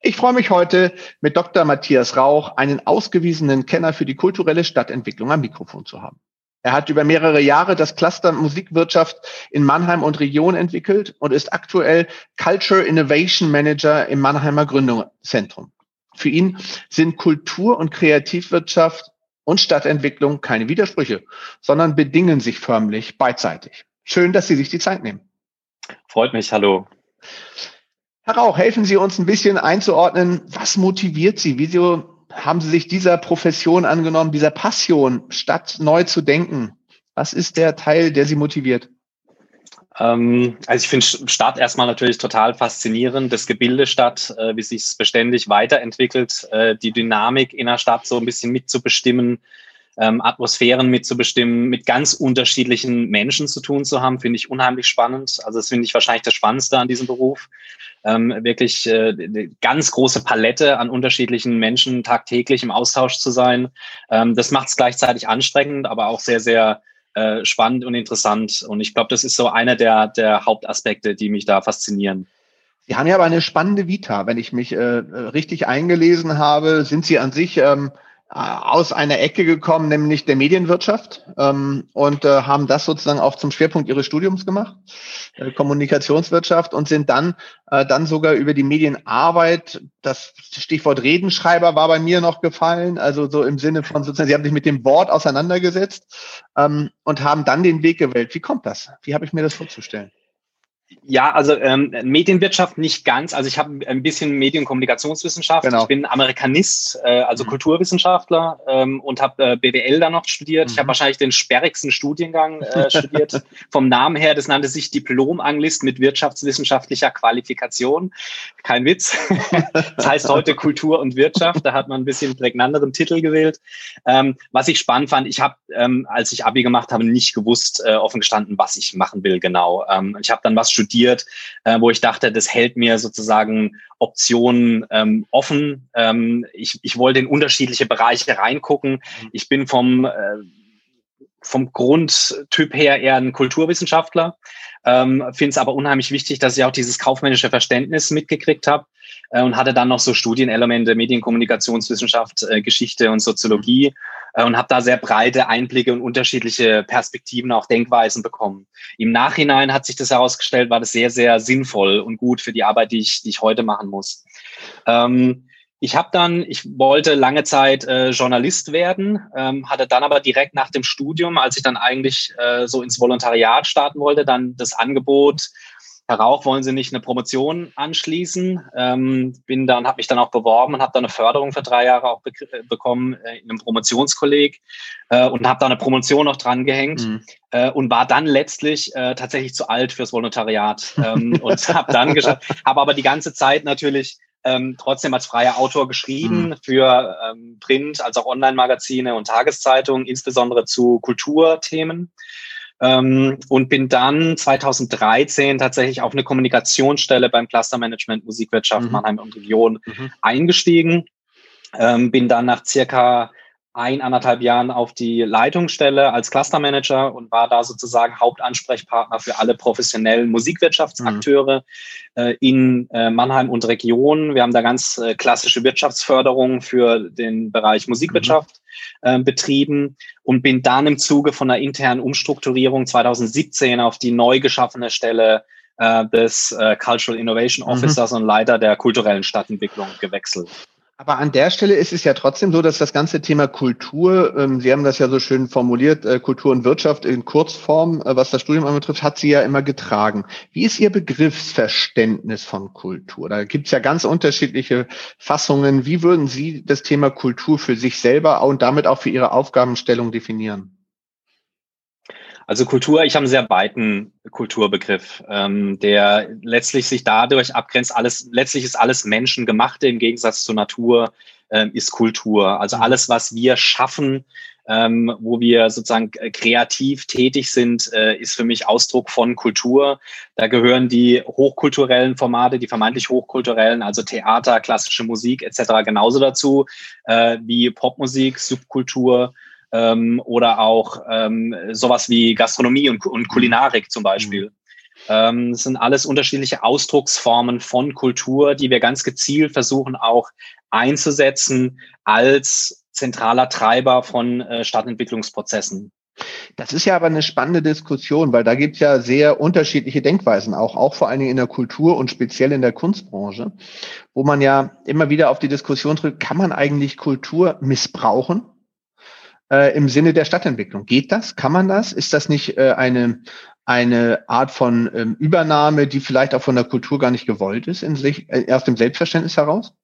Ich freue mich heute mit Dr. Matthias Rauch, einen ausgewiesenen Kenner für die kulturelle Stadtentwicklung am Mikrofon zu haben. Er hat über mehrere Jahre das Cluster Musikwirtschaft in Mannheim und Region entwickelt und ist aktuell Culture Innovation Manager im Mannheimer Gründungszentrum. Für ihn sind Kultur- und Kreativwirtschaft und Stadtentwicklung keine Widersprüche, sondern bedingen sich förmlich beidseitig. Schön, dass Sie sich die Zeit nehmen. Freut mich, hallo. Herr Rauch, helfen Sie uns ein bisschen einzuordnen, was motiviert Sie? Wieso haben Sie sich dieser Profession angenommen, dieser Passion, statt neu zu denken? Was ist der Teil, der Sie motiviert? Ähm, also ich finde Stadt erstmal natürlich total faszinierend, das Gebilde Stadt, äh, wie sich es beständig weiterentwickelt, äh, die Dynamik in der Stadt so ein bisschen mitzubestimmen, ähm, Atmosphären mitzubestimmen, mit ganz unterschiedlichen Menschen zu tun zu haben, finde ich unheimlich spannend. Also das finde ich wahrscheinlich das Spannendste an diesem Beruf. Ähm, wirklich äh, eine ganz große Palette an unterschiedlichen Menschen tagtäglich im Austausch zu sein. Ähm, das macht es gleichzeitig anstrengend, aber auch sehr, sehr äh, spannend und interessant. Und ich glaube, das ist so einer der, der Hauptaspekte, die mich da faszinieren. Sie haben ja aber eine spannende Vita. Wenn ich mich äh, richtig eingelesen habe, sind Sie an sich ähm, aus einer Ecke gekommen, nämlich der Medienwirtschaft, ähm, und äh, haben das sozusagen auch zum Schwerpunkt ihres Studiums gemacht, äh, Kommunikationswirtschaft, und sind dann äh, dann sogar über die Medienarbeit, das Stichwort Redenschreiber war bei mir noch gefallen, also so im Sinne von sozusagen, sie haben sich mit dem Wort auseinandergesetzt ähm, und haben dann den Weg gewählt. Wie kommt das? Wie habe ich mir das vorzustellen? Ja, also ähm, Medienwirtschaft nicht ganz. Also ich habe ein bisschen Medienkommunikationswissenschaft. Genau. Ich bin Amerikanist, äh, also mhm. Kulturwissenschaftler ähm, und habe äh, BWL da noch studiert. Mhm. Ich habe wahrscheinlich den sperrigsten Studiengang äh, studiert. Vom Namen her, das nannte sich Diplom-Anglist mit wirtschaftswissenschaftlicher Qualifikation. Kein Witz. das heißt heute Kultur und Wirtschaft. Da hat man ein bisschen prägnanteren Titel gewählt. Ähm, was ich spannend fand, ich habe, ähm, als ich Abi gemacht habe, nicht gewusst, äh, offen gestanden, was ich machen will genau. Ähm, ich habe dann was studiert, äh, wo ich dachte, das hält mir sozusagen Optionen ähm, offen. Ähm, ich, ich wollte in unterschiedliche Bereiche reingucken. Mhm. Ich bin vom äh, vom Grundtyp her eher ein Kulturwissenschaftler, ähm, finde es aber unheimlich wichtig, dass ich auch dieses kaufmännische Verständnis mitgekriegt habe äh, und hatte dann noch so Studienelemente, Medienkommunikationswissenschaft, äh, Geschichte und Soziologie und habe da sehr breite Einblicke und unterschiedliche Perspektiven, auch Denkweisen bekommen. Im Nachhinein hat sich das herausgestellt, war das sehr, sehr sinnvoll und gut für die Arbeit, die ich, die ich heute machen muss. Ähm, ich habe dann, ich wollte lange Zeit äh, Journalist werden, ähm, hatte dann aber direkt nach dem Studium, als ich dann eigentlich äh, so ins Volontariat starten wollte, dann das Angebot, Herr Rauch, wollen Sie nicht eine Promotion anschließen? Ähm, bin dann, habe mich dann auch beworben und habe dann eine Förderung für drei Jahre auch be äh, bekommen äh, in einem Promotionskolleg äh, und habe da eine Promotion noch dran gehängt mhm. äh, und war dann letztlich äh, tatsächlich zu alt fürs Volontariat ähm, und habe dann geschafft, habe aber die ganze Zeit natürlich ähm, trotzdem als freier Autor geschrieben mhm. für ähm, Print, als auch Online-Magazine und Tageszeitungen, insbesondere zu Kulturthemen. Ähm, und bin dann 2013 tatsächlich auf eine Kommunikationsstelle beim Clustermanagement Musikwirtschaft mhm. Mannheim und Region mhm. eingestiegen. Ähm, bin dann nach circa ein, anderthalb Jahren auf die Leitungsstelle als Clustermanager und war da sozusagen Hauptansprechpartner für alle professionellen Musikwirtschaftsakteure mhm. äh, in äh, Mannheim und Region. Wir haben da ganz äh, klassische Wirtschaftsförderung für den Bereich Musikwirtschaft mhm. betrieben und bin dann im Zuge von einer internen Umstrukturierung 2017 auf die neu geschaffene Stelle des Cultural Innovation mhm. Officers mhm. und Leiter der kulturellen Stadtentwicklung gewechselt. Aber an der Stelle ist es ja trotzdem so, dass das ganze Thema Kultur, ähm, Sie haben das ja so schön formuliert, äh, Kultur und Wirtschaft in Kurzform, äh, was das Studium anbetrifft, hat Sie ja immer getragen. Wie ist Ihr Begriffsverständnis von Kultur? Da gibt es ja ganz unterschiedliche Fassungen. Wie würden Sie das Thema Kultur für sich selber und damit auch für Ihre Aufgabenstellung definieren? Also Kultur, ich habe einen sehr weiten Kulturbegriff, ähm, der letztlich sich dadurch abgrenzt, alles, letztlich ist alles Menschengemachte im Gegensatz zur Natur, ähm, ist Kultur. Also mhm. alles, was wir schaffen, ähm, wo wir sozusagen kreativ tätig sind, äh, ist für mich Ausdruck von Kultur. Da gehören die hochkulturellen Formate, die vermeintlich hochkulturellen, also Theater, klassische Musik etc. genauso dazu, äh, wie Popmusik, Subkultur, ähm, oder auch ähm, sowas wie Gastronomie und, und Kulinarik zum Beispiel. Mhm. Ähm, das sind alles unterschiedliche Ausdrucksformen von Kultur, die wir ganz gezielt versuchen auch einzusetzen als zentraler Treiber von äh, Stadtentwicklungsprozessen. Das ist ja aber eine spannende Diskussion, weil da gibt es ja sehr unterschiedliche Denkweisen, auch, auch vor allen Dingen in der Kultur und speziell in der Kunstbranche, wo man ja immer wieder auf die Diskussion tritt, kann man eigentlich Kultur missbrauchen? Äh, im Sinne der Stadtentwicklung. Geht das? Kann man das? Ist das nicht äh, eine, eine Art von ähm, Übernahme, die vielleicht auch von der Kultur gar nicht gewollt ist, in sich, äh, aus dem Selbstverständnis heraus?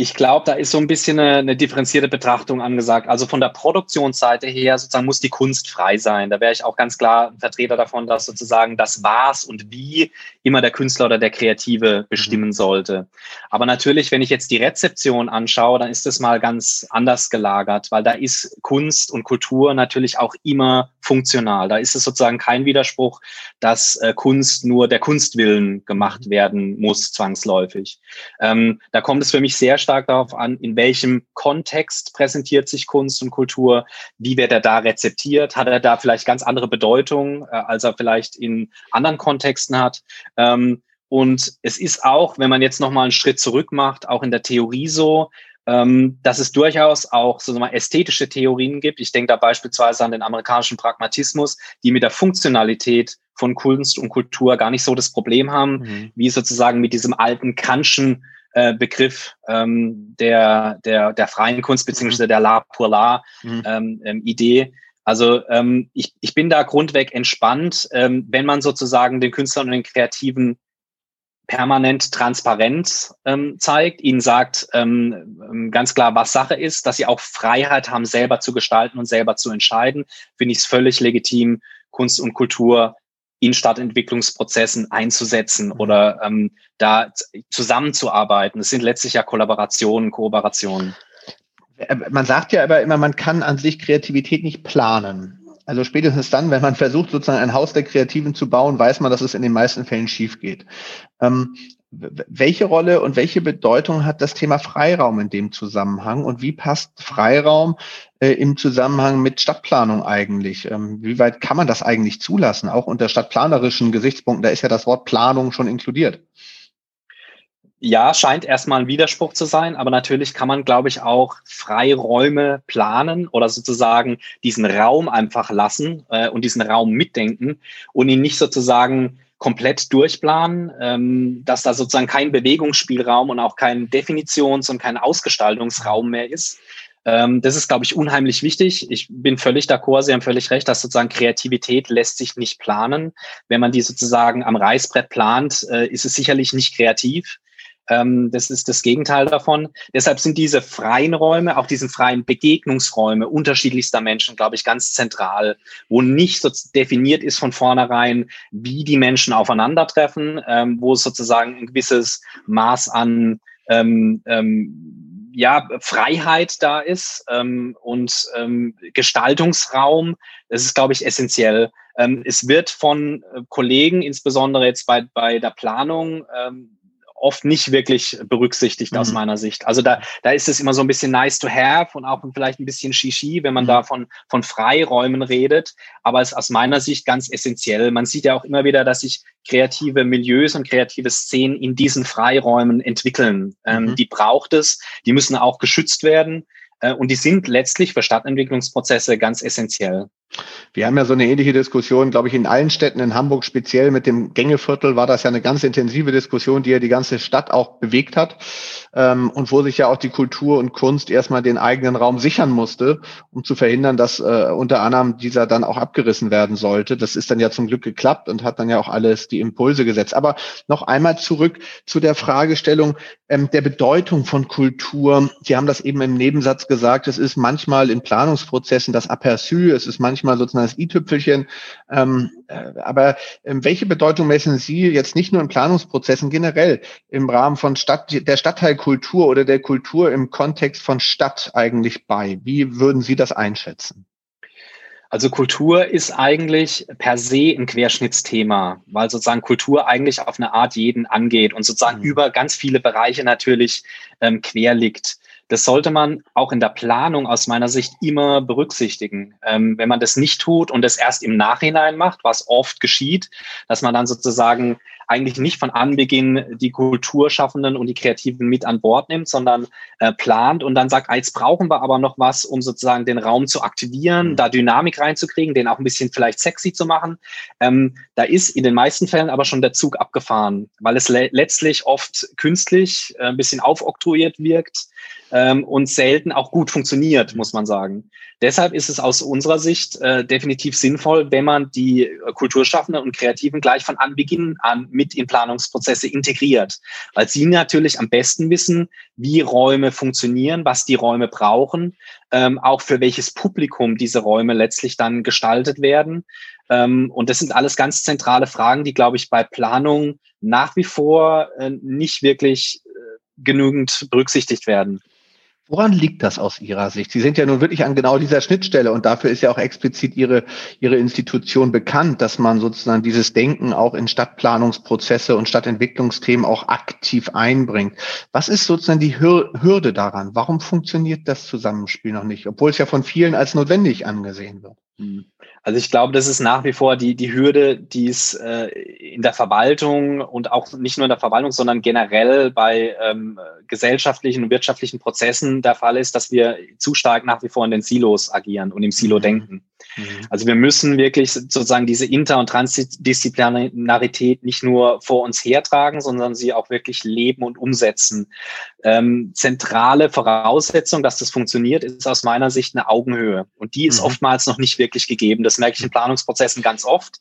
Ich glaube, da ist so ein bisschen eine, eine, differenzierte Betrachtung angesagt. Also von der Produktionsseite her sozusagen muss die Kunst frei sein. Da wäre ich auch ganz klar ein Vertreter davon, dass sozusagen das Was und Wie immer der Künstler oder der Kreative bestimmen mhm. sollte. Aber natürlich, wenn ich jetzt die Rezeption anschaue, dann ist das mal ganz anders gelagert, weil da ist Kunst und Kultur natürlich auch immer funktional. Da ist es sozusagen kein Widerspruch, dass äh, Kunst nur der Kunstwillen gemacht mhm. werden muss, zwangsläufig. Ähm, da kommt es für mich sehr stark darauf an, in welchem Kontext präsentiert sich Kunst und Kultur, wie wird er da rezeptiert, hat er da vielleicht ganz andere Bedeutung, äh, als er vielleicht in anderen Kontexten hat. Ähm, und es ist auch, wenn man jetzt nochmal einen Schritt zurück macht, auch in der Theorie so, ähm, dass es durchaus auch so mal ästhetische Theorien gibt. Ich denke da beispielsweise an den amerikanischen Pragmatismus, die mit der Funktionalität von Kunst und Kultur gar nicht so das Problem haben, mhm. wie sozusagen mit diesem alten Kantschen äh, Begriff ähm, der, der, der freien Kunst beziehungsweise der La pour La mhm. ähm, ähm, Idee. Also ähm, ich, ich bin da grundweg entspannt, ähm, wenn man sozusagen den Künstlern und den Kreativen permanent transparent ähm, zeigt, ihnen sagt ähm, ähm ganz klar, was Sache ist, dass sie auch Freiheit haben, selber zu gestalten und selber zu entscheiden, finde ich es völlig legitim, Kunst und Kultur in Stadtentwicklungsprozessen einzusetzen mhm. oder ähm, da zusammenzuarbeiten. Es sind letztlich ja Kollaborationen, Kooperationen. Äh, man sagt ja aber immer, man kann an sich Kreativität nicht planen. Also spätestens dann, wenn man versucht, sozusagen ein Haus der Kreativen zu bauen, weiß man, dass es in den meisten Fällen schief geht. Ähm, welche Rolle und welche Bedeutung hat das Thema Freiraum in dem Zusammenhang und wie passt Freiraum äh, im Zusammenhang mit Stadtplanung eigentlich? Ähm, wie weit kann man das eigentlich zulassen, auch unter stadtplanerischen Gesichtspunkten? Da ist ja das Wort Planung schon inkludiert. Ja, scheint erstmal ein Widerspruch zu sein, aber natürlich kann man, glaube ich, auch Freiräume planen oder sozusagen diesen Raum einfach lassen äh, und diesen Raum mitdenken und ihn nicht sozusagen komplett durchplanen, ähm, dass da sozusagen kein Bewegungsspielraum und auch kein Definitions- und kein Ausgestaltungsraum mehr ist. Ähm, das ist, glaube ich, unheimlich wichtig. Ich bin völlig d'accord, Sie haben völlig recht, dass sozusagen Kreativität lässt sich nicht planen. Wenn man die sozusagen am Reißbrett plant, äh, ist es sicherlich nicht kreativ. Ähm, das ist das Gegenteil davon. Deshalb sind diese freien Räume, auch diese freien Begegnungsräume unterschiedlichster Menschen, glaube ich, ganz zentral, wo nicht so definiert ist von vornherein, wie die Menschen aufeinandertreffen, ähm, wo es sozusagen ein gewisses Maß an ähm, ähm, ja, Freiheit da ist ähm, und ähm, Gestaltungsraum. Das ist, glaube ich, essentiell. Ähm, es wird von äh, Kollegen, insbesondere jetzt bei, bei der Planung, ähm, oft nicht wirklich berücksichtigt mhm. aus meiner Sicht. Also da, da ist es immer so ein bisschen nice to have und auch vielleicht ein bisschen Shishi, wenn man mhm. da von, von Freiräumen redet. Aber es ist aus meiner Sicht ganz essentiell. Man sieht ja auch immer wieder, dass sich kreative Milieus und kreative Szenen in diesen Freiräumen entwickeln. Ähm, mhm. die braucht es. Die müssen auch geschützt werden. Äh, und die sind letztlich für Stadtentwicklungsprozesse ganz essentiell. Wir haben ja so eine ähnliche Diskussion, glaube ich, in allen Städten, in Hamburg speziell mit dem Gängeviertel war das ja eine ganz intensive Diskussion, die ja die ganze Stadt auch bewegt hat ähm, und wo sich ja auch die Kultur und Kunst erstmal den eigenen Raum sichern musste, um zu verhindern, dass äh, unter anderem dieser dann auch abgerissen werden sollte. Das ist dann ja zum Glück geklappt und hat dann ja auch alles die Impulse gesetzt. Aber noch einmal zurück zu der Fragestellung ähm, der Bedeutung von Kultur. Sie haben das eben im Nebensatz gesagt, es ist manchmal in Planungsprozessen das Aperçu, es ist manchmal sozusagen das i-Tüpfelchen. Ähm, äh, aber ähm, welche Bedeutung messen Sie jetzt nicht nur in Planungsprozessen generell im Rahmen von Stadt, der Stadtteilkultur oder der Kultur im Kontext von Stadt eigentlich bei? Wie würden Sie das einschätzen? Also Kultur ist eigentlich per se ein Querschnittsthema, weil sozusagen Kultur eigentlich auf eine Art jeden angeht und sozusagen mhm. über ganz viele Bereiche natürlich ähm, quer liegt. Das sollte man auch in der Planung aus meiner Sicht immer berücksichtigen. Ähm, wenn man das nicht tut und das erst im Nachhinein macht, was oft geschieht, dass man dann sozusagen eigentlich nicht von Anbeginn die Kulturschaffenden und die Kreativen mit an Bord nimmt, sondern äh, plant und dann sagt, ah, jetzt brauchen wir aber noch was, um sozusagen den Raum zu aktivieren, mhm. da Dynamik reinzukriegen, den auch ein bisschen vielleicht sexy zu machen. Ähm, da ist in den meisten Fällen aber schon der Zug abgefahren, weil es le letztlich oft künstlich äh, ein bisschen aufoktroyiert wirkt ähm, und selten auch gut funktioniert, muss man sagen. Deshalb ist es aus unserer Sicht äh, definitiv sinnvoll, wenn man die Kulturschaffenden und Kreativen gleich von Anbeginn an mit in Planungsprozesse integriert, weil sie natürlich am besten wissen, wie Räume funktionieren, was die Räume brauchen, ähm, auch für welches Publikum diese Räume letztlich dann gestaltet werden. Ähm, und das sind alles ganz zentrale Fragen, die, glaube ich, bei Planung nach wie vor äh, nicht wirklich äh, genügend berücksichtigt werden. Woran liegt das aus Ihrer Sicht? Sie sind ja nun wirklich an genau dieser Schnittstelle und dafür ist ja auch explizit Ihre, Ihre Institution bekannt, dass man sozusagen dieses Denken auch in Stadtplanungsprozesse und Stadtentwicklungsthemen auch aktiv einbringt. Was ist sozusagen die Hürde daran? Warum funktioniert das Zusammenspiel noch nicht, obwohl es ja von vielen als notwendig angesehen wird? Hm. Also ich glaube, das ist nach wie vor die, die Hürde, die es äh, in der Verwaltung und auch nicht nur in der Verwaltung, sondern generell bei ähm, gesellschaftlichen und wirtschaftlichen Prozessen der Fall ist, dass wir zu stark nach wie vor in den Silos agieren und im Silo mhm. denken. Mhm. Also wir müssen wirklich sozusagen diese Inter- und Transdisziplinarität nicht nur vor uns hertragen, sondern sie auch wirklich leben und umsetzen. Ähm, zentrale Voraussetzung, dass das funktioniert, ist aus meiner Sicht eine Augenhöhe. Und die ist mhm. oftmals noch nicht wirklich gegeben. Das merke ich in Planungsprozessen ganz oft,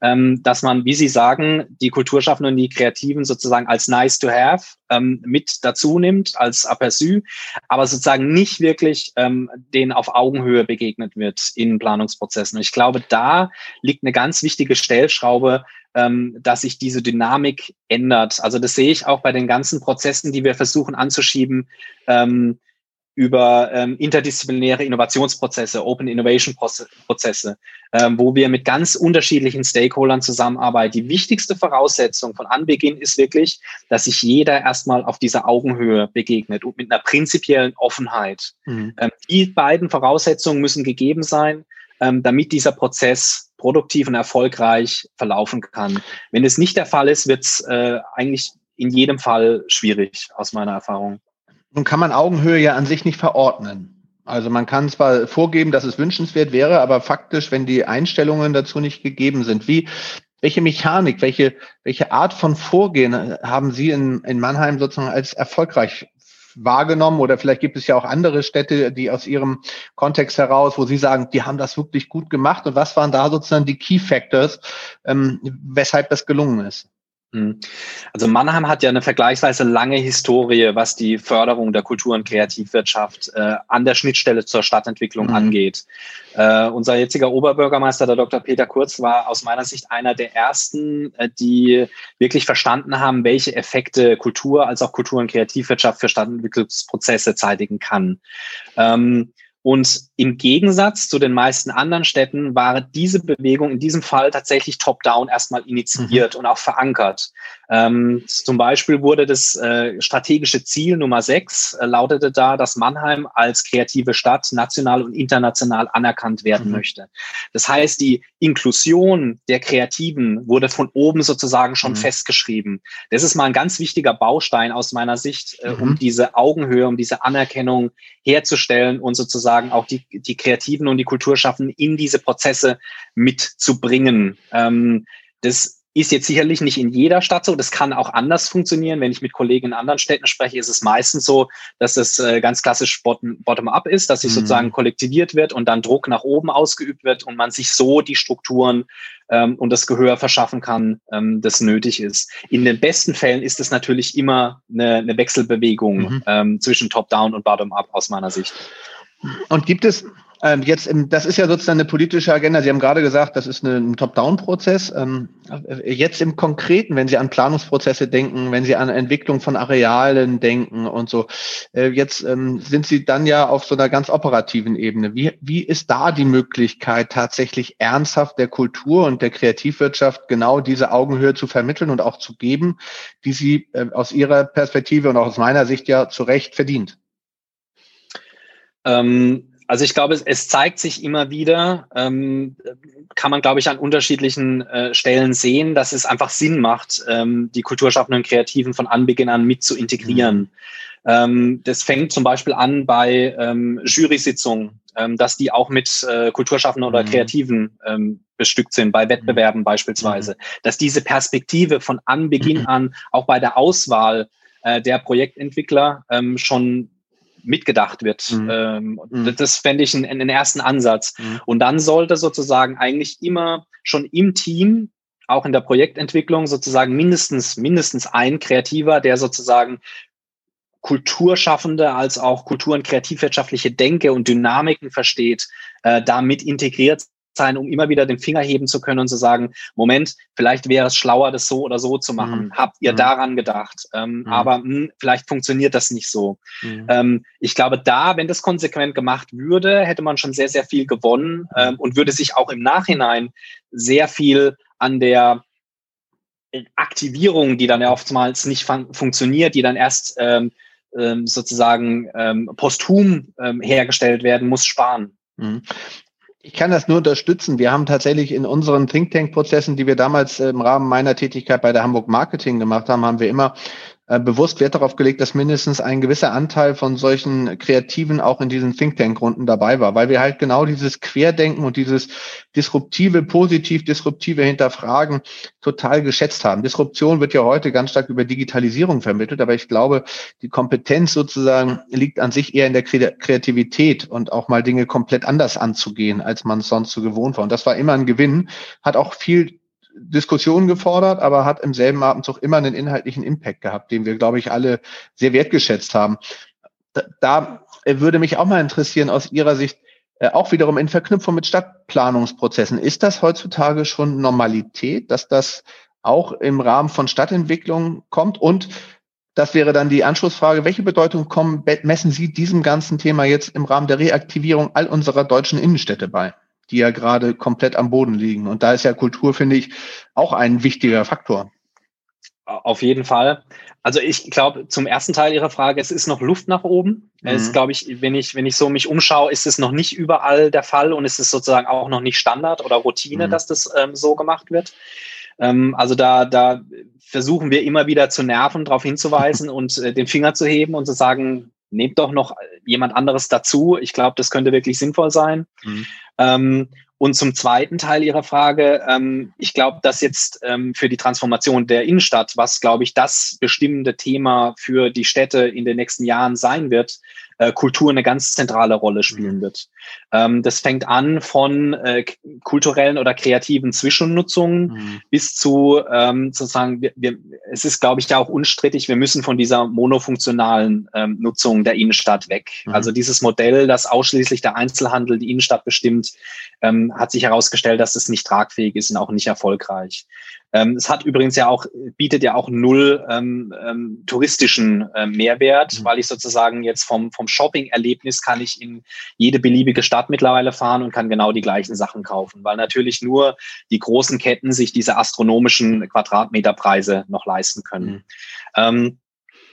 ähm, dass man, wie Sie sagen, die Kulturschaffenden und die Kreativen sozusagen als nice to have ähm, mit dazu nimmt, als Aperçu, aber sozusagen nicht wirklich ähm, denen auf Augenhöhe begegnet wird in Planungsprozessen. Und ich glaube, da liegt eine ganz wichtige Stellschraube, ähm, dass sich diese Dynamik ändert. Also das sehe ich auch bei den ganzen Prozessen, die wir versuchen anzuschieben. Ähm, über ähm, interdisziplinäre Innovationsprozesse, Open Innovation Prozesse, ähm, wo wir mit ganz unterschiedlichen Stakeholdern zusammenarbeiten. Die wichtigste Voraussetzung von Anbeginn ist wirklich, dass sich jeder erstmal auf dieser Augenhöhe begegnet und mit einer prinzipiellen Offenheit. Mhm. Ähm, die beiden Voraussetzungen müssen gegeben sein, ähm, damit dieser Prozess produktiv und erfolgreich verlaufen kann. Wenn es nicht der Fall ist, wird es äh, eigentlich in jedem Fall schwierig, aus meiner Erfahrung. Nun kann man Augenhöhe ja an sich nicht verordnen. Also man kann zwar vorgeben, dass es wünschenswert wäre, aber faktisch, wenn die Einstellungen dazu nicht gegeben sind, wie, welche Mechanik, welche, welche Art von Vorgehen haben Sie in, in Mannheim sozusagen als erfolgreich wahrgenommen? Oder vielleicht gibt es ja auch andere Städte, die aus Ihrem Kontext heraus, wo Sie sagen, die haben das wirklich gut gemacht. Und was waren da sozusagen die Key Factors, ähm, weshalb das gelungen ist? Hm. Also Mannheim hat ja eine vergleichsweise lange Historie, was die Förderung der Kultur- und Kreativwirtschaft äh, an der Schnittstelle zur Stadtentwicklung mhm. angeht. Äh, unser jetziger Oberbürgermeister, der Dr. Peter Kurz, war aus meiner Sicht einer der ersten, äh, die wirklich verstanden haben, welche Effekte Kultur als auch Kultur- und Kreativwirtschaft für Stadtentwicklungsprozesse zeitigen kann. Ähm, und im Gegensatz zu den meisten anderen Städten war diese Bewegung in diesem Fall tatsächlich top-down erstmal initiiert mhm. und auch verankert. Ähm, zum Beispiel wurde das äh, strategische Ziel Nummer sechs äh, lautete da, dass Mannheim als kreative Stadt national und international anerkannt werden mhm. möchte. Das heißt, die Inklusion der Kreativen wurde von oben sozusagen schon mhm. festgeschrieben. Das ist mal ein ganz wichtiger Baustein aus meiner Sicht, äh, um mhm. diese Augenhöhe, um diese Anerkennung herzustellen und sozusagen auch die, die Kreativen und die Kulturschaffenden in diese Prozesse mitzubringen. Ähm, das ist jetzt sicherlich nicht in jeder Stadt so. Das kann auch anders funktionieren. Wenn ich mit Kollegen in anderen Städten spreche, ist es meistens so, dass es äh, ganz klassisch bottom-up ist, dass sich mhm. sozusagen kollektiviert wird und dann Druck nach oben ausgeübt wird und man sich so die Strukturen ähm, und das Gehör verschaffen kann, ähm, das nötig ist. In den besten Fällen ist es natürlich immer eine, eine Wechselbewegung mhm. ähm, zwischen Top-down und Bottom-up aus meiner Sicht. Und gibt es, Ähm, jetzt, im, das ist ja sozusagen eine politische Agenda. Sie haben gerade gesagt, das ist ein Top-Down-Prozess. Ähm, jetzt im Konkreten, wenn Sie an Planungsprozesse denken, wenn Sie an Entwicklung von Arealen denken und so, äh, jetzt ähm, sind Sie dann ja auf so einer ganz operativen Ebene. Wie, wie ist da die Möglichkeit, tatsächlich ernsthaft der Kultur und der Kreativwirtschaft genau diese Augenhöhe zu vermitteln und auch zu geben, die sie äh, aus Ihrer Perspektive und auch aus meiner Sicht ja zu Recht verdient? Ähm also ich glaube, es, es zeigt sich immer wieder, ähm, kann man, glaube ich, an unterschiedlichen äh, Stellen sehen, dass es einfach Sinn macht, ähm, die Kulturschaffenden und Kreativen von Anbeginn an mit zu integrieren. Mhm. Ähm, das fängt zum Beispiel an bei ähm, Jury-Sitzungen, ähm, dass die auch mit äh, Kulturschaffenden oder mhm. Kreativen ähm, bestückt sind, bei Wettbewerben mhm. beispielsweise. Mhm. Dass diese Perspektive von Anbeginn an auch bei der Auswahl äh, der Projektentwickler ähm, schon mitgedacht wird. Mhm. Ähm, mhm. Das fände ich einen, einen ersten Ansatz. Mhm. Und dann sollte sozusagen eigentlich immer schon im Team auch in der Projektentwicklung sozusagen mindestens, mindestens ein Kreativer, der sozusagen Kulturschaffende als auch kultur- und kreativwirtschaftliche Denke und Dynamiken versteht, äh, damit integriert sein, um immer wieder den Finger heben zu können und zu sagen, Moment, vielleicht wäre es schlauer, das so oder so zu machen. Mhm. Habt ihr mhm. daran gedacht? Ähm, mhm. Aber mh, hm, vielleicht funktioniert das nicht so. Mhm. Ähm, ich glaube, da, wenn das konsequent gemacht würde, hätte man schon sehr, sehr viel gewonnen mhm. ähm, und würde sich auch im Nachhinein sehr viel an der Aktivierung, die dann ja oftmals nicht fun funktioniert, die dann erst ähm, ähm, sozusagen ähm, posthum hergestellt werden muss, sparen. Ich kann das nur unterstützen. Wir haben tatsächlich in unseren Think Tank Prozessen, die wir damals im Rahmen meiner Tätigkeit bei der Hamburg Marketing gemacht haben, haben wir immer bewusst Wert darauf gelegt, dass mindestens ein gewisser Anteil von solchen Kreativen auch in diesen Think Tank-Runden dabei war, weil wir halt genau dieses Querdenken und dieses disruptive, positiv disruptive Hinterfragen total geschätzt haben. Disruption wird ja heute ganz stark über Digitalisierung vermittelt, aber ich glaube, die Kompetenz sozusagen liegt an sich eher in der Kreativität und auch mal Dinge komplett anders anzugehen, als man es sonst so gewohnt war. Und das war immer ein Gewinn, hat auch viel Diskussion gefordert, aber hat im selben Atemzug immer einen inhaltlichen Impact gehabt, den wir, glaube ich, alle sehr wertgeschätzt haben. Da, da würde mich auch mal interessieren, aus Ihrer Sicht, äh, auch wiederum in Verknüpfung mit Stadtplanungsprozessen, ist das heutzutage schon Normalität, dass das auch im Rahmen von Stadtentwicklung kommt? Und das wäre dann die Anschlussfrage, welche Bedeutung kommen, messen Sie diesem ganzen Thema jetzt im Rahmen der Reaktivierung all unserer deutschen Innenstädte bei? Die ja gerade komplett am Boden liegen. Und da ist ja Kultur, finde ich, auch ein wichtiger Faktor. Auf jeden Fall. Also ich glaube, zum ersten Teil Ihrer Frage, es ist noch Luft nach oben. Mhm. Es glaube ich, wenn ich, wenn ich so mich umschaue, ist es noch nicht überall der Fall und es ist sozusagen auch noch nicht Standard oder Routine, mhm. dass das ähm, so gemacht wird. Ähm, also da, da versuchen wir immer wieder zu nerven, darauf hinzuweisen und äh, den Finger zu heben und zu sagen, nehmt doch noch jemand anderes dazu. Ich glaube, das könnte wirklich sinnvoll sein. Mhm. Ähm, und zum zweiten Teil Ihrer Frage, ähm, ich glaube, dass jetzt ähm, für die Transformation der Innenstadt, was, glaube ich, das bestimmende Thema für die Städte in den nächsten Jahren sein wird, äh, Kultur eine ganz zentrale Rolle spielen mhm. wird. Ähm, das fängt an von äh, kulturellen oder kreativen Zwischennutzungen mhm. bis zu ähm, sozusagen, wir, wir, es ist, glaube ich, ja auch unstrittig, wir müssen von dieser monofunktionalen ähm, Nutzung der Innenstadt weg. Mhm. Also dieses Modell, das ausschließlich der Einzelhandel die Innenstadt bestimmt, ähm, hat sich herausgestellt, dass es nicht tragfähig ist und auch nicht erfolgreich. Ähm, es hat übrigens ja auch, bietet ja auch null ähm, ähm, touristischen äh, Mehrwert, mhm. weil ich sozusagen jetzt vom, vom Shopping-Erlebnis kann ich in jede beliebige Stadt mittlerweile fahren und kann genau die gleichen Sachen kaufen, weil natürlich nur die großen Ketten sich diese astronomischen Quadratmeterpreise noch leisten können. Mhm. Ähm,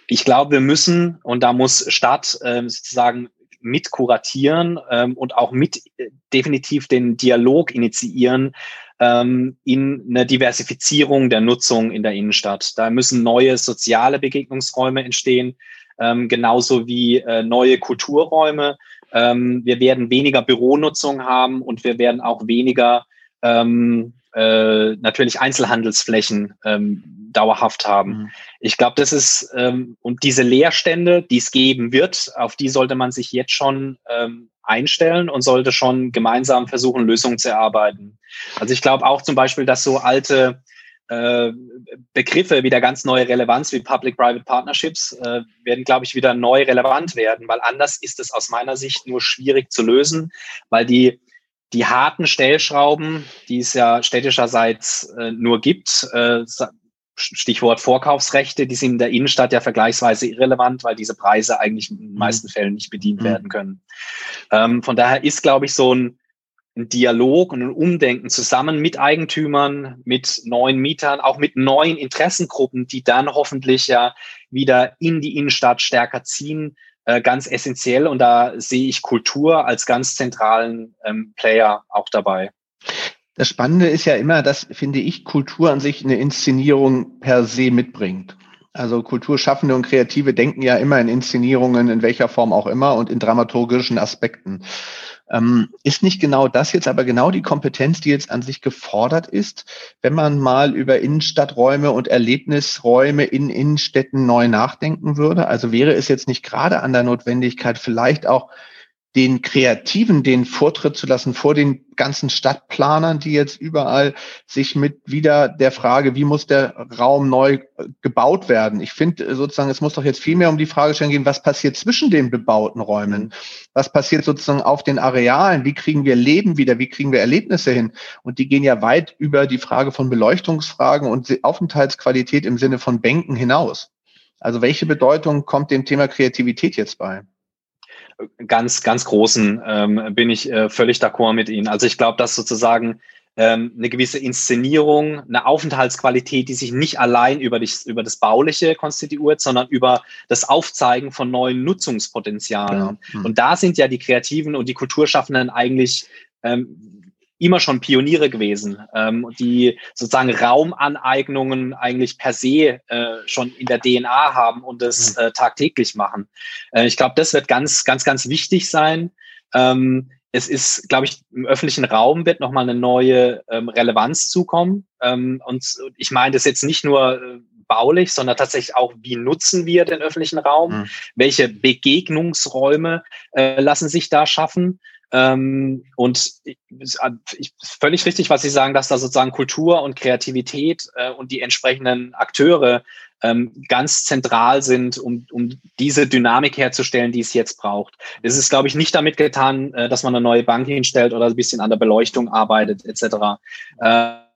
ich glaube, wir müssen, und da muss Stadt äh, sozusagen mit kuratieren ähm, und auch mit äh, definitiv den Dialog initiieren, ähm, in eine Diversifizierung der Nutzung in der Innenstadt. Da müssen neue soziale Begegnungsräume entstehen, ähm, genauso wie äh, neue Kulturräume. Ähm, wir werden weniger Büronutzung haben und wir werden auch weniger ähm, äh, natürlich Einzelhandelsflächen ähm, dauerhaft haben. Mhm. Ich glaube, das ist, ähm, und diese Leerstände, die es geben wird, auf die sollte man sich jetzt schon ähm, einstellen und sollte schon gemeinsam versuchen, Lösungen zu erarbeiten. Also ich glaube auch zum Beispiel, dass so alte äh, Begriffe wieder ganz neue Relevanz wie Public-Private Partnerships äh, werden, glaube ich, wieder neu relevant werden, weil anders ist es aus meiner Sicht nur schwierig zu lösen, weil die, die harten Stellschrauben, die es ja städtischerseits äh, nur gibt, äh, Stichwort Vorkaufsrechte, die sind in der Innenstadt ja vergleichsweise irrelevant, weil diese Preise eigentlich in den meisten mhm. Fällen nicht bedient mhm. werden können. Ähm, von daher ist, glaube ich, so ein ein Dialog und ein Umdenken zusammen mit Eigentümern, mit neuen Mietern, auch mit neuen Interessengruppen, die dann hoffentlich ja wieder in die Innenstadt stärker ziehen, äh, ganz essentiell. Und da sehe ich Kultur als ganz zentralen ähm, Player auch dabei. Das Spannende ist ja immer, dass, finde ich, Kultur an sich eine Inszenierung per se mitbringt. Also Kulturschaffende und Kreative denken ja immer in Inszenierungen, in welcher Form auch immer und in dramaturgischen Aspekten. Ähm, ist nicht genau das jetzt aber genau die Kompetenz, die jetzt an sich gefordert ist, wenn man mal über Innenstadträume und Erlebnisräume in Innenstädten neu nachdenken würde? Also wäre es jetzt nicht gerade an der Notwendigkeit, vielleicht auch den Kreativen den Vortritt zu lassen vor den ganzen Stadtplanern, die jetzt überall sich mit wieder der Frage, wie muss der Raum neu äh, gebaut werden? Ich finde äh, sozusagen, es muss doch jetzt viel mehr um die Fragestellung gehen, was passiert zwischen den bebauten Räumen? Was passiert sozusagen auf den Arealen? Wie kriegen wir Leben wieder? Wie kriegen wir Erlebnisse hin? Und die gehen ja weit über die Frage von Beleuchtungsfragen und Aufenthaltsqualität im Sinne von Bänken hinaus. Also welche Bedeutung kommt dem Thema Kreativität jetzt bei? Ganz, ganz großen ähm, bin ich äh, völlig d'accord mit Ihnen. Also ich glaube, dass sozusagen ähm, eine gewisse Inszenierung, eine Aufenthaltsqualität, die sich nicht allein über, die, über das Bauliche konstituiert, sondern über das Aufzeigen von neuen Nutzungspotenzialen. Genau. Mhm. Und da sind ja die Kreativen und die Kulturschaffenden eigentlich ähm, immer schon Pioniere gewesen, ähm, die sozusagen Raumaneignungen eigentlich per se äh, schon in der DNA haben und das mhm. äh, tagtäglich machen. Äh, ich glaube, das wird ganz, ganz, ganz wichtig sein. Ähm, es ist, glaube ich, im öffentlichen Raum wird nochmal eine neue ähm, Relevanz zukommen. Ähm, und ich meine das jetzt nicht nur äh, baulich, sondern tatsächlich auch, wie nutzen wir den öffentlichen Raum? Mhm. Welche Begegnungsräume äh, lassen sich da schaffen? Ähm, und ich, ich, völlig richtig, was Sie sagen, dass da sozusagen Kultur und Kreativität äh, und die entsprechenden Akteure ähm, ganz zentral sind, um, um diese Dynamik herzustellen, die es jetzt braucht. Es ist, glaube ich, nicht damit getan, äh, dass man eine neue Bank hinstellt oder ein bisschen an der Beleuchtung arbeitet, etc.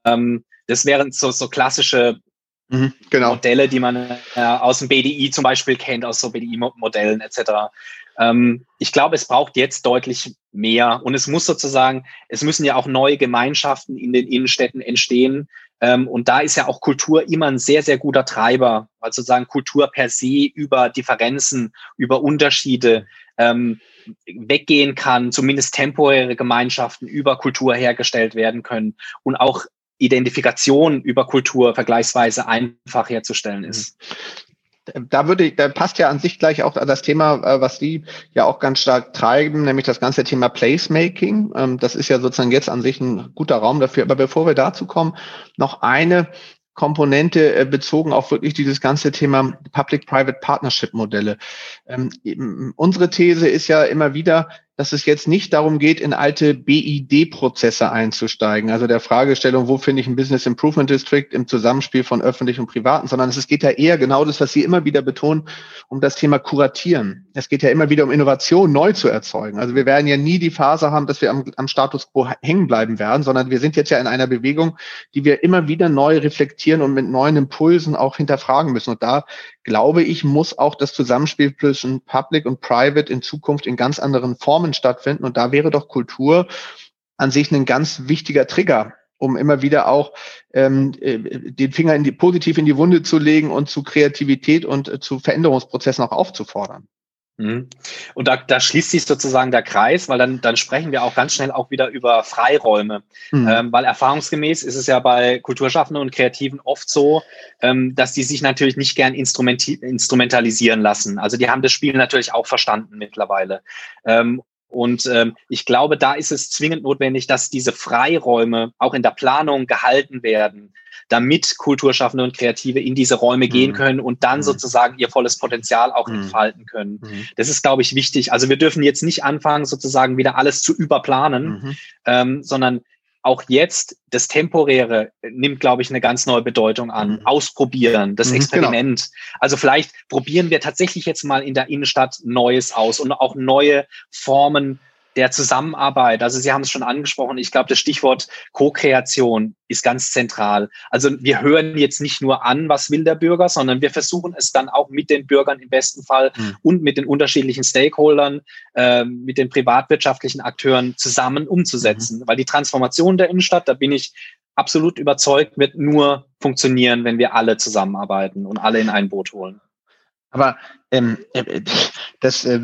Ähm, das wären so, so klassische Mhm, genau. Modelle, die man äh, aus dem BDI zum Beispiel kennt, aus so BDI-Modellen etc. Ähm, ich glaube, es braucht jetzt deutlich mehr und es muss sozusagen, es müssen ja auch neue Gemeinschaften in den Innenstädten entstehen. Ähm, und da ist ja auch Kultur immer ein sehr, sehr guter Treiber, weil sozusagen Kultur per se über Differenzen, über Unterschiede ähm, weggehen kann, zumindest temporäre Gemeinschaften über Kultur hergestellt werden können und auch Identifikation über Kultur vergleichsweise einfach herzustellen ist. Da würde da passt ja an sich gleich auch das Thema, äh, was Sie ja auch ganz stark treiben, nämlich das ganze Thema Placemaking. Ähm, das ist ja sozusagen jetzt an sich ein guter Raum dafür. Aber bevor wir dazu kommen, noch eine Komponente äh, bezogen auf wirklich dieses ganze Thema Public-Private Partnership Modelle. Ähm, unsere These ist ja immer wieder, dass es jetzt nicht darum geht, in alte BID-Prozesse einzusteigen, also der Fragestellung, wo finde ich ein Business Improvement District im Zusammenspiel von öffentlichen und privaten, sondern es geht ja eher genau das, was Sie immer wieder betonen, um das Thema Kuratieren. Es geht ja immer wieder um Innovation neu zu erzeugen. Also wir werden ja nie die Phase haben, dass wir am, am Status quo hängen bleiben werden, sondern wir sind jetzt ja in einer Bewegung, die wir immer wieder neu reflektieren und mit neuen Impulsen auch hinterfragen müssen. Und da glaube ich, muss auch das Zusammenspiel zwischen Public und Private in Zukunft in ganz anderen Formen stattfinden. Und da wäre doch Kultur an sich ein ganz wichtiger Trigger, um immer wieder auch ähm, äh, den Finger in die, positiv in die Wunde zu legen und zu Kreativität und äh, zu Veränderungsprozessen auch aufzufordern. Mhm. Und da, da schließt sich sozusagen der Kreis, weil dann, dann sprechen wir auch ganz schnell auch wieder über Freiräume. Mhm. Ähm, weil erfahrungsgemäß ist es ja bei Kulturschaffenden und Kreativen oft so, ähm, dass die sich natürlich nicht gern instrumentalisieren lassen. Also die haben das Spiel natürlich auch verstanden mittlerweile. Ähm, und ähm, ich glaube, da ist es zwingend notwendig, dass diese Freiräume auch in der Planung gehalten werden, damit Kulturschaffende und Kreative in diese Räume gehen mhm. können und dann mhm. sozusagen ihr volles Potenzial auch mhm. entfalten können. Mhm. Das ist, glaube ich, wichtig. Also wir dürfen jetzt nicht anfangen, sozusagen wieder alles zu überplanen, mhm. ähm, sondern auch jetzt das Temporäre nimmt, glaube ich, eine ganz neue Bedeutung an. Mhm. Ausprobieren, das mhm. Experiment. Genau. Also vielleicht probieren wir tatsächlich jetzt mal in der Innenstadt Neues aus und auch neue Formen der Zusammenarbeit. Also Sie haben es schon angesprochen. Ich glaube, das Stichwort Co-Kreation ist ganz zentral. Also wir hören jetzt nicht nur an, was will der Bürger, sondern wir versuchen es dann auch mit den Bürgern im besten Fall mhm. und mit den unterschiedlichen Stakeholdern, äh, mit den privatwirtschaftlichen Akteuren zusammen umzusetzen. Mhm. Weil die Transformation der Innenstadt, da bin ich absolut überzeugt, wird nur funktionieren, wenn wir alle zusammenarbeiten und alle in ein Boot holen. Aber ähm, äh, das äh,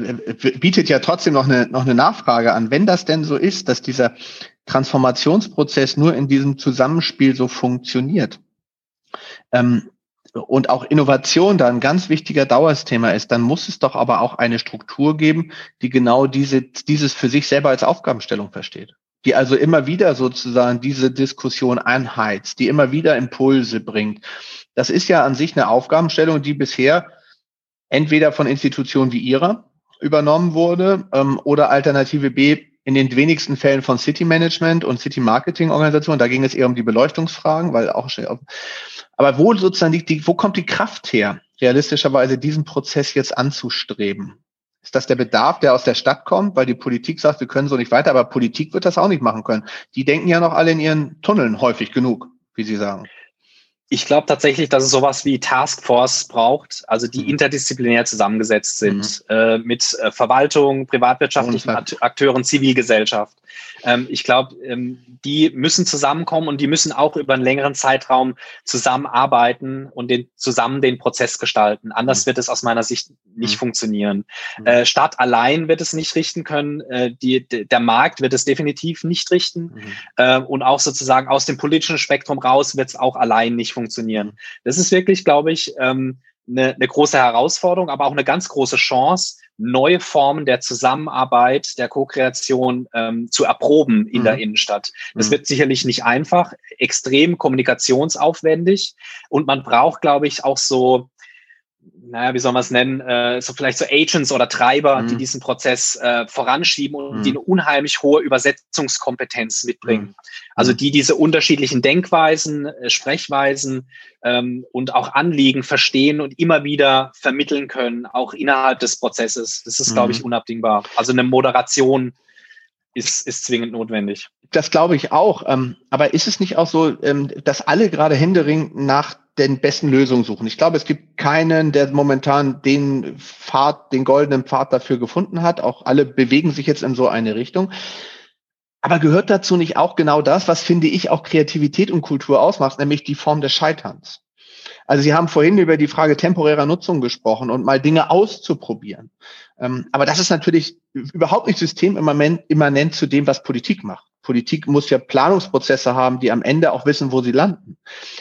bietet ja trotzdem noch eine, noch eine Nachfrage an. Wenn das denn so ist, dass dieser Transformationsprozess nur in diesem Zusammenspiel so funktioniert ähm, und auch Innovation da ein ganz wichtiger Dauersthema ist, dann muss es doch aber auch eine Struktur geben, die genau diese, dieses für sich selber als Aufgabenstellung versteht die also immer wieder sozusagen diese Diskussion anheizt, die immer wieder Impulse bringt. Das ist ja an sich eine Aufgabenstellung, die bisher entweder von Institutionen wie Ihrer übernommen wurde ähm, oder Alternative B in den wenigsten Fällen von City Management und City Marketing Organisationen. Da ging es eher um die Beleuchtungsfragen, weil auch aber wo sozusagen liegt die, wo kommt die Kraft her, realistischerweise diesen Prozess jetzt anzustreben? Ist das der Bedarf, der aus der Stadt kommt, weil die Politik sagt, wir können so nicht weiter, aber Politik wird das auch nicht machen können. Die denken ja noch alle in ihren Tunneln häufig genug, wie Sie sagen. Ich glaube tatsächlich, dass es sowas wie Taskforce braucht, also die mhm. interdisziplinär zusammengesetzt sind, mhm. äh, mit äh, Verwaltung, privatwirtschaftlichen Akteuren, Zivilgesellschaft. Ähm, ich glaube, ähm, die müssen zusammenkommen und die müssen auch über einen längeren Zeitraum zusammenarbeiten und den, zusammen den Prozess gestalten. Anders mhm. wird es aus meiner Sicht nicht mhm. funktionieren. Mhm. Äh, Staat allein wird es nicht richten können. Äh, die, der Markt wird es definitiv nicht richten. Mhm. Äh, und auch sozusagen aus dem politischen Spektrum raus wird es auch allein nicht funktionieren. Mhm. Das ist wirklich, glaube ich, ähm, eine, eine große Herausforderung, aber auch eine ganz große Chance, neue Formen der Zusammenarbeit, der Co-Kreation ähm, zu erproben in mhm. der Innenstadt. Das mhm. wird sicherlich nicht einfach, extrem kommunikationsaufwendig und man braucht, glaube ich, auch so naja, wie soll man es nennen, äh, so vielleicht so Agents oder Treiber, mhm. die diesen Prozess äh, voranschieben und mhm. die eine unheimlich hohe Übersetzungskompetenz mitbringen. Mhm. Also die diese unterschiedlichen Denkweisen, äh, Sprechweisen ähm, und auch Anliegen verstehen und immer wieder vermitteln können, auch innerhalb des Prozesses. Das ist, glaube ich, mhm. unabdingbar. Also eine Moderation ist, ist zwingend notwendig. Das glaube ich auch. Ähm, aber ist es nicht auch so, ähm, dass alle gerade händeringend nach den besten Lösungen suchen? Ich glaube, es gibt keinen, der momentan den Pfad, den goldenen Pfad dafür gefunden hat. Auch alle bewegen sich jetzt in so eine Richtung. Aber gehört dazu nicht auch genau das, was finde ich auch Kreativität und Kultur ausmacht, nämlich die Form des Scheiterns? Also Sie haben vorhin über die Frage temporärer Nutzung gesprochen und mal Dinge auszuprobieren. Ähm, aber das ist natürlich überhaupt nicht systemimmanent zu dem, was Politik macht. Politik muss ja Planungsprozesse haben, die am Ende auch wissen, wo sie landen.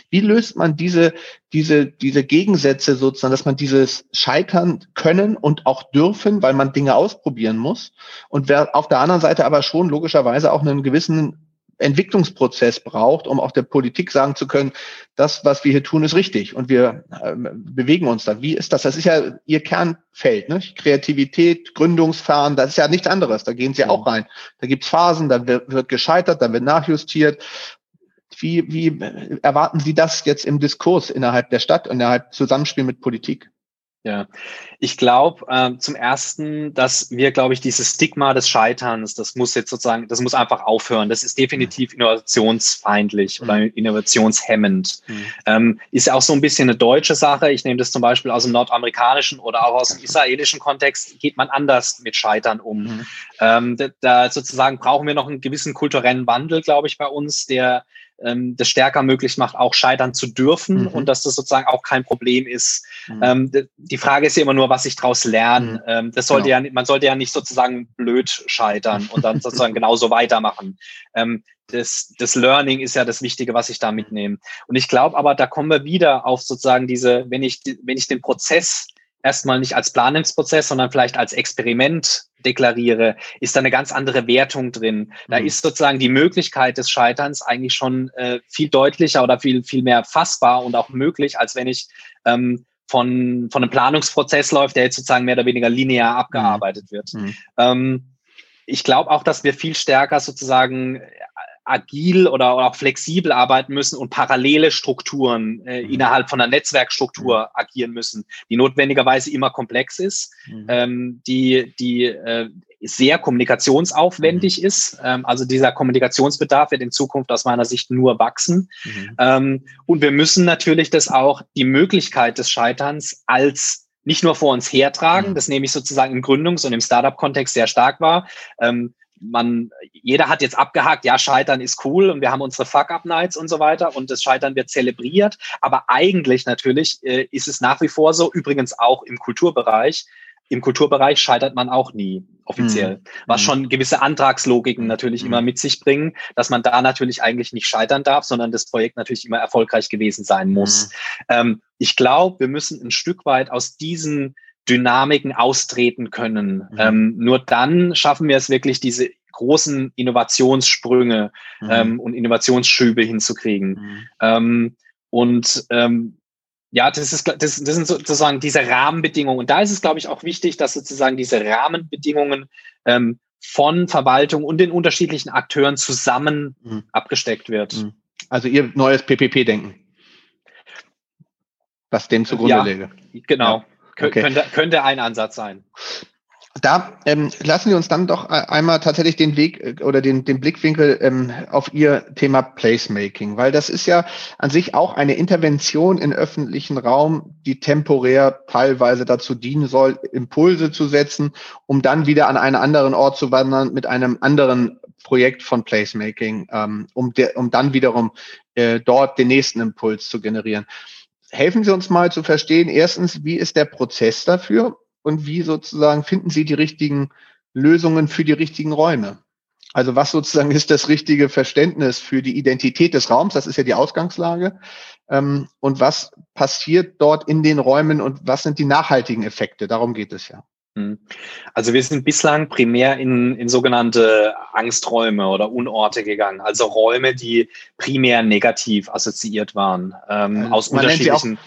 Wie löst man diese, diese, diese Gegensätze sozusagen, dass man dieses Scheitern können und auch dürfen, weil man Dinge ausprobieren muss und wer auf der anderen Seite aber schon logischerweise auch einen gewissen Entwicklungsprozess braucht, um auch der Politik sagen zu können, das, was wir hier tun, ist richtig und wir äh, bewegen uns da. Wie ist das? Das ist ja Ihr Kernfeld, ne? Kreativität, Gründungsfahren, das ist ja nichts anderes. Da gehen Sie auch rein. Da gibt's Phasen, da wird, wird gescheitert, da wird nachjustiert. Wie, wie erwarten Sie das jetzt im Diskurs innerhalb der Stadt und innerhalb Zusammenspiel mit Politik? Ja, ich glaube äh, zum ersten, dass wir, glaube ich, dieses Stigma des Scheiterns, das muss jetzt sozusagen, das muss einfach aufhören. Das ist definitiv mhm. innovationsfeindlich mhm. oder innovationshemmend. Mhm. Ähm, ist ja auch so ein bisschen eine deutsche Sache. Ich nehme das zum Beispiel aus dem nordamerikanischen oder auch aus dem israelischen Kontext, geht man anders mit Scheitern um. Mhm. Ähm, da, da sozusagen brauchen wir noch einen gewissen kulturellen Wandel, glaube ich, bei uns, der ähm, das stärker möglich macht, auch scheitern zu dürfen mhm. und dass das sozusagen auch kein Problem ist. Mhm. Ähm, die Frage ist ja immer nur, was ich daraus lerne. Mhm. Ähm, das sollte genau. ja, man sollte ja nicht sozusagen blöd scheitern und dann sozusagen genauso weitermachen. Ähm, das, das Learning ist ja das Wichtige, was ich da mitnehme. Und ich glaube aber, da kommen wir wieder auf sozusagen diese, wenn ich, wenn ich den Prozess erstmal nicht als Planungsprozess, sondern vielleicht als Experiment deklariere, ist da eine ganz andere Wertung drin. Da mhm. ist sozusagen die Möglichkeit des Scheiterns eigentlich schon äh, viel deutlicher oder viel, viel mehr fassbar und auch möglich, als wenn ich ähm, von, von einem Planungsprozess läuft, der jetzt sozusagen mehr oder weniger linear abgearbeitet mhm. wird. Mhm. Ähm, ich glaube auch, dass wir viel stärker sozusagen agil oder, oder, auch flexibel arbeiten müssen und parallele Strukturen äh, mhm. innerhalb von einer Netzwerkstruktur mhm. agieren müssen, die notwendigerweise immer komplex ist, mhm. ähm, die, die äh, sehr kommunikationsaufwendig mhm. ist. Ähm, also dieser Kommunikationsbedarf wird in Zukunft aus meiner Sicht nur wachsen. Mhm. Ähm, und wir müssen natürlich das auch die Möglichkeit des Scheiterns als nicht nur vor uns hertragen, mhm. das nehme ich sozusagen im Gründungs- und im Startup-Kontext sehr stark wahr. Ähm, man, jeder hat jetzt abgehakt, ja, Scheitern ist cool und wir haben unsere Fuck-Up-Nights und so weiter und das Scheitern wird zelebriert. Aber eigentlich natürlich äh, ist es nach wie vor so, übrigens auch im Kulturbereich, im Kulturbereich scheitert man auch nie offiziell, mhm. was mhm. schon gewisse Antragslogiken natürlich mhm. immer mit sich bringen, dass man da natürlich eigentlich nicht scheitern darf, sondern das Projekt natürlich immer erfolgreich gewesen sein muss. Mhm. Ähm, ich glaube, wir müssen ein Stück weit aus diesen Dynamiken austreten können. Mhm. Ähm, nur dann schaffen wir es wirklich, diese großen Innovationssprünge mhm. ähm, und Innovationsschübe hinzukriegen. Ähm, und ähm, ja, das ist, das, das sind sozusagen diese Rahmenbedingungen. Und da ist es, glaube ich, auch wichtig, dass sozusagen diese Rahmenbedingungen ähm, von Verwaltung und den unterschiedlichen Akteuren zusammen mhm. abgesteckt wird. Mhm. Also ihr neues PPP-Denken, was dem zugrunde ja, lege. Genau, ja. Okay. könnte, könnte ein Ansatz sein da ähm, lassen wir uns dann doch einmal tatsächlich den Weg äh, oder den, den Blickwinkel ähm, auf Ihr Thema Placemaking, weil das ist ja an sich auch eine Intervention in öffentlichen Raum, die temporär teilweise dazu dienen soll, Impulse zu setzen, um dann wieder an einen anderen Ort zu wandern mit einem anderen Projekt von Placemaking, ähm, um, der, um dann wiederum äh, dort den nächsten Impuls zu generieren. Helfen Sie uns mal zu verstehen, erstens, wie ist der Prozess dafür und wie sozusagen finden Sie die richtigen Lösungen für die richtigen Räume? Also was sozusagen ist das richtige Verständnis für die Identität des Raums? Das ist ja die Ausgangslage. Ähm, und was passiert dort in den Räumen und was sind die nachhaltigen Effekte? Darum geht es ja. Hm. Also wir sind bislang primär in, in sogenannte Angsträume oder Unorte gegangen, also Räume, die primär negativ assoziiert waren. Ähm, also aus unterschiedlichen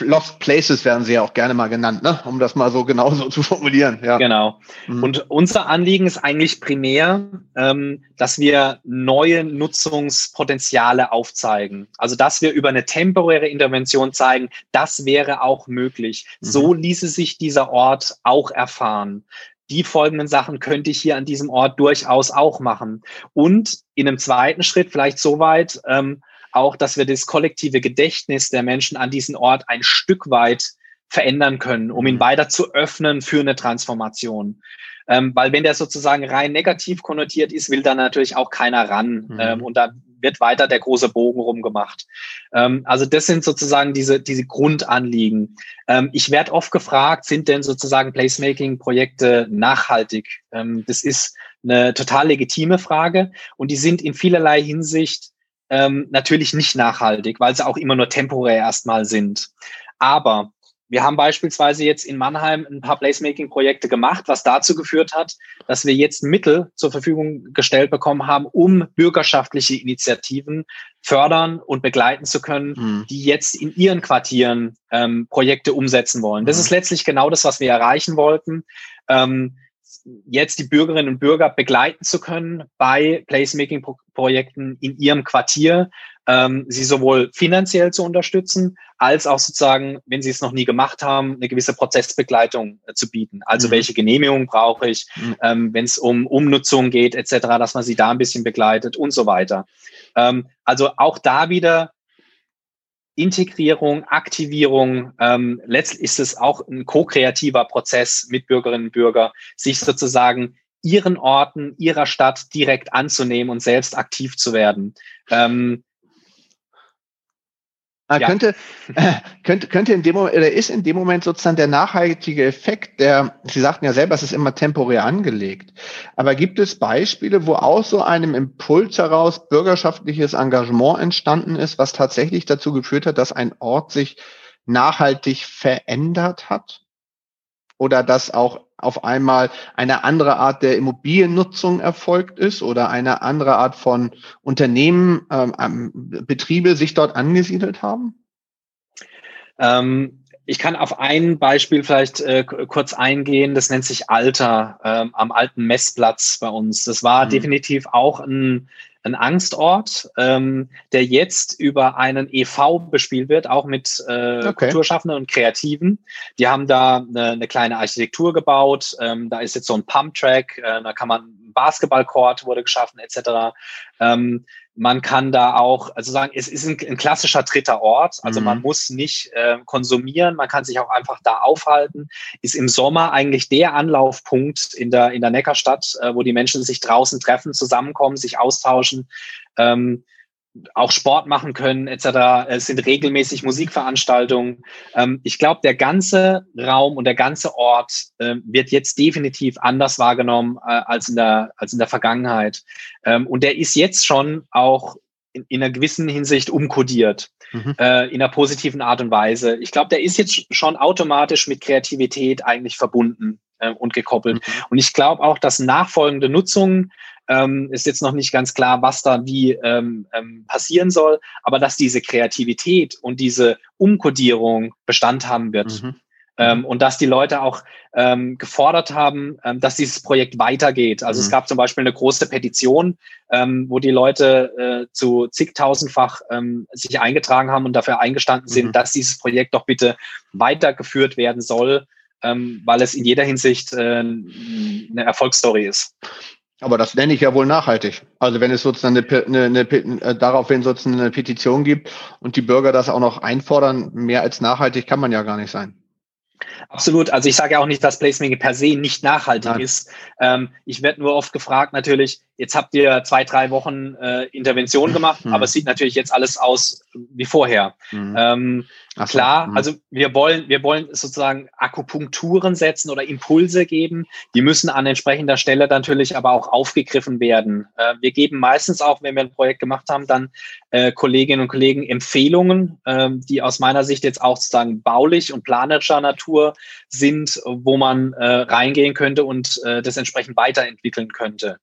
Lost Places werden sie ja auch gerne mal genannt, ne? um das mal so genauso zu formulieren. Ja. Genau. Mhm. Und unser Anliegen ist eigentlich primär, ähm, dass wir neue Nutzungspotenziale aufzeigen. Also dass wir über eine temporäre Intervention zeigen, das wäre auch möglich. Mhm. So ließe sich dieser Ort auch erfahren die folgenden Sachen könnte ich hier an diesem Ort durchaus auch machen. Und in einem zweiten Schritt vielleicht so weit, ähm, auch, dass wir das kollektive Gedächtnis der Menschen an diesen Ort ein Stück weit verändern können, um ihn mhm. weiter zu öffnen für eine Transformation. Ähm, weil wenn der sozusagen rein negativ konnotiert ist, will da natürlich auch keiner ran. Mhm. Ähm, und da wird weiter der große Bogen rumgemacht. Ähm, also das sind sozusagen diese, diese Grundanliegen. Ähm, ich werde oft gefragt, sind denn sozusagen Placemaking-Projekte nachhaltig? Ähm, das ist eine total legitime Frage und die sind in vielerlei Hinsicht ähm, natürlich nicht nachhaltig, weil sie auch immer nur temporär erstmal sind. Aber wir haben beispielsweise jetzt in Mannheim ein paar Placemaking-Projekte gemacht, was dazu geführt hat, dass wir jetzt Mittel zur Verfügung gestellt bekommen haben, um bürgerschaftliche Initiativen fördern und begleiten zu können, mhm. die jetzt in ihren Quartieren ähm, Projekte umsetzen wollen. Das mhm. ist letztlich genau das, was wir erreichen wollten. Ähm, jetzt die Bürgerinnen und Bürger begleiten zu können bei Placemaking-Projekten in ihrem Quartier, ähm, sie sowohl finanziell zu unterstützen, als auch sozusagen, wenn sie es noch nie gemacht haben, eine gewisse Prozessbegleitung äh, zu bieten. Also mhm. welche Genehmigung brauche ich, mhm. ähm, wenn es um Umnutzung geht etc., dass man sie da ein bisschen begleitet und so weiter. Ähm, also auch da wieder Integrierung, Aktivierung, ähm, letztlich ist es auch ein ko-kreativer Prozess mit Bürgerinnen und Bürgern, sich sozusagen ihren Orten, ihrer Stadt direkt anzunehmen und selbst aktiv zu werden. Ähm, ja. Könnte, äh, könnte, könnte in dem Moment, oder ist in dem Moment sozusagen der nachhaltige Effekt, der, Sie sagten ja selber, es ist immer temporär angelegt. Aber gibt es Beispiele, wo aus so einem Impuls heraus bürgerschaftliches Engagement entstanden ist, was tatsächlich dazu geführt hat, dass ein Ort sich nachhaltig verändert hat? Oder dass auch auf einmal eine andere Art der Immobiliennutzung erfolgt ist oder eine andere Art von Unternehmen, ähm, Betriebe sich dort angesiedelt haben? Ähm, ich kann auf ein Beispiel vielleicht äh, kurz eingehen. Das nennt sich Alter ähm, am alten Messplatz bei uns. Das war mhm. definitiv auch ein, ein Angstort, ähm, der jetzt über einen EV bespielt wird, auch mit äh, okay. Kulturschaffenden und Kreativen. Die haben da eine, eine kleine Architektur gebaut. Ähm, da ist jetzt so ein Pump-Track, äh, da kann man Basketballcourt wurde geschaffen etc. Ähm, man kann da auch, also sagen, es ist ein, ein klassischer dritter Ort. Also mhm. man muss nicht äh, konsumieren, man kann sich auch einfach da aufhalten. Ist im Sommer eigentlich der Anlaufpunkt in der, in der Neckarstadt, äh, wo die Menschen sich draußen treffen, zusammenkommen, sich austauschen. Ähm, auch Sport machen können etc. Es sind regelmäßig Musikveranstaltungen. Ähm, ich glaube, der ganze Raum und der ganze Ort äh, wird jetzt definitiv anders wahrgenommen äh, als, in der, als in der Vergangenheit. Ähm, und der ist jetzt schon auch in, in einer gewissen Hinsicht umkodiert. Mhm. Äh, in einer positiven Art und Weise. Ich glaube, der ist jetzt schon automatisch mit Kreativität eigentlich verbunden äh, und gekoppelt. Mhm. Und ich glaube auch, dass nachfolgende Nutzungen ähm, ist jetzt noch nicht ganz klar, was da wie ähm, ähm, passieren soll, aber dass diese Kreativität und diese Umkodierung Bestand haben wird. Mhm. Ähm, und dass die Leute auch ähm, gefordert haben, ähm, dass dieses Projekt weitergeht. Also mhm. es gab zum Beispiel eine große Petition, ähm, wo die Leute äh, zu zigtausendfach ähm, sich eingetragen haben und dafür eingestanden sind, mhm. dass dieses Projekt doch bitte weitergeführt werden soll, ähm, weil es in jeder Hinsicht äh, eine Erfolgsstory ist. Aber das nenne ich ja wohl nachhaltig. Also wenn es sozusagen eine, eine, eine, äh, daraufhin sozusagen eine Petition gibt und die Bürger das auch noch einfordern, mehr als nachhaltig kann man ja gar nicht sein. Absolut. Also ich sage ja auch nicht, dass Placemaking per se nicht nachhaltig Nein. ist. Ähm, ich werde nur oft gefragt, natürlich, jetzt habt ihr zwei, drei Wochen äh, Intervention gemacht, mhm. aber es sieht natürlich jetzt alles aus wie vorher. Mhm. Ähm, klar, mh. also wir wollen, wir wollen sozusagen Akupunkturen setzen oder Impulse geben. Die müssen an entsprechender Stelle natürlich aber auch aufgegriffen werden. Äh, wir geben meistens auch, wenn wir ein Projekt gemacht haben, dann äh, Kolleginnen und Kollegen Empfehlungen, äh, die aus meiner Sicht jetzt auch sozusagen baulich und planerischer Natur sind, wo man äh, reingehen könnte und äh, das entsprechend weiterentwickeln könnte.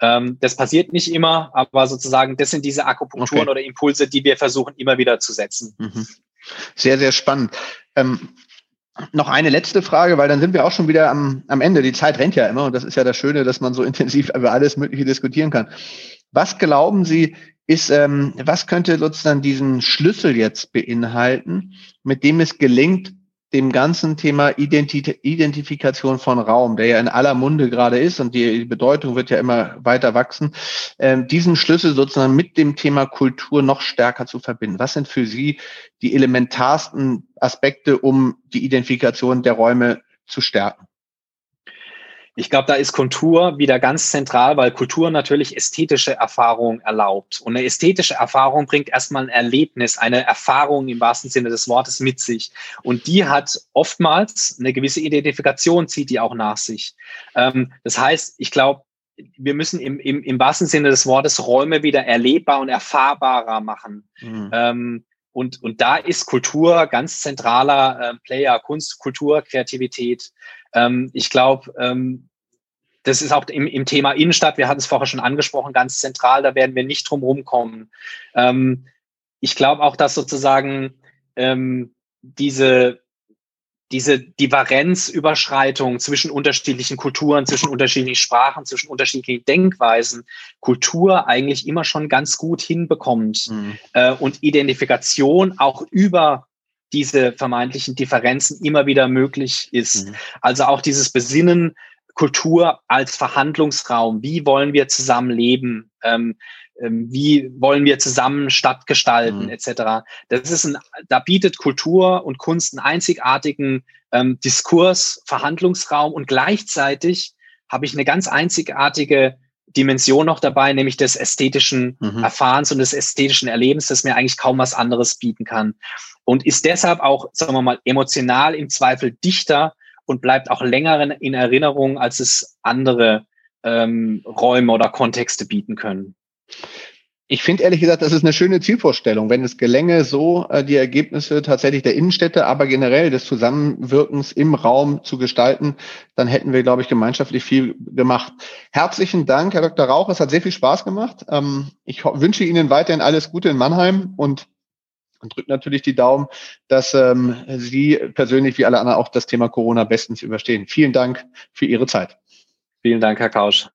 Ähm, das passiert nicht immer, aber sozusagen, das sind diese Akupunkturen okay. oder Impulse, die wir versuchen immer wieder zu setzen. Mhm. Sehr, sehr spannend. Ähm, noch eine letzte Frage, weil dann sind wir auch schon wieder am, am Ende. Die Zeit rennt ja immer und das ist ja das Schöne, dass man so intensiv über alles Mögliche diskutieren kann. Was glauben Sie, ist, ähm, was könnte sozusagen diesen Schlüssel jetzt beinhalten, mit dem es gelingt, dem ganzen Thema Identi Identifikation von Raum, der ja in aller Munde gerade ist und die Bedeutung wird ja immer weiter wachsen, äh, diesen Schlüssel sozusagen mit dem Thema Kultur noch stärker zu verbinden. Was sind für Sie die elementarsten Aspekte, um die Identifikation der Räume zu stärken? Ich glaube, da ist Kultur wieder ganz zentral, weil Kultur natürlich ästhetische Erfahrung erlaubt. Und eine ästhetische Erfahrung bringt erstmal ein Erlebnis, eine Erfahrung im wahrsten Sinne des Wortes mit sich. Und die hat oftmals eine gewisse Identifikation, zieht die auch nach sich. Ähm, das heißt, ich glaube, wir müssen im, im, im wahrsten Sinne des Wortes Räume wieder erlebbar und erfahrbarer machen. Mhm. Ähm, und, und da ist Kultur ganz zentraler äh, Player, Kunst, Kultur, Kreativität. Ähm, ich glaube, ähm, das ist auch im, im Thema Innenstadt, wir hatten es vorher schon angesprochen, ganz zentral, da werden wir nicht drum rumkommen. Ähm, ich glaube auch, dass sozusagen ähm, diese, diese Differenzüberschreitung zwischen unterschiedlichen Kulturen, zwischen unterschiedlichen Sprachen, zwischen unterschiedlichen Denkweisen, Kultur eigentlich immer schon ganz gut hinbekommt mhm. äh, und Identifikation auch über diese vermeintlichen Differenzen immer wieder möglich ist. Mhm. Also auch dieses Besinnen, Kultur als Verhandlungsraum. Wie wollen wir zusammen leben? Ähm, ähm, wie wollen wir zusammen Stadt gestalten, mhm. etc. Das ist ein, da bietet Kultur und Kunst einen einzigartigen ähm, Diskurs, Verhandlungsraum und gleichzeitig habe ich eine ganz einzigartige Dimension noch dabei, nämlich des ästhetischen mhm. Erfahrens und des ästhetischen Erlebens, das mir eigentlich kaum was anderes bieten kann. Und ist deshalb auch, sagen wir mal, emotional im Zweifel dichter und bleibt auch länger in Erinnerung, als es andere ähm, Räume oder Kontexte bieten können. Ich finde ehrlich gesagt, das ist eine schöne Zielvorstellung, wenn es gelänge, so äh, die Ergebnisse tatsächlich der Innenstädte, aber generell des Zusammenwirkens im Raum zu gestalten, dann hätten wir, glaube ich, gemeinschaftlich viel gemacht. Herzlichen Dank, Herr Dr. Rauch. Es hat sehr viel Spaß gemacht. Ähm, ich wünsche Ihnen weiterhin alles Gute in Mannheim und und natürlich die Daumen, dass ähm, Sie persönlich wie alle anderen auch das Thema Corona bestens überstehen. Vielen Dank für Ihre Zeit. Vielen Dank, Herr Kausch.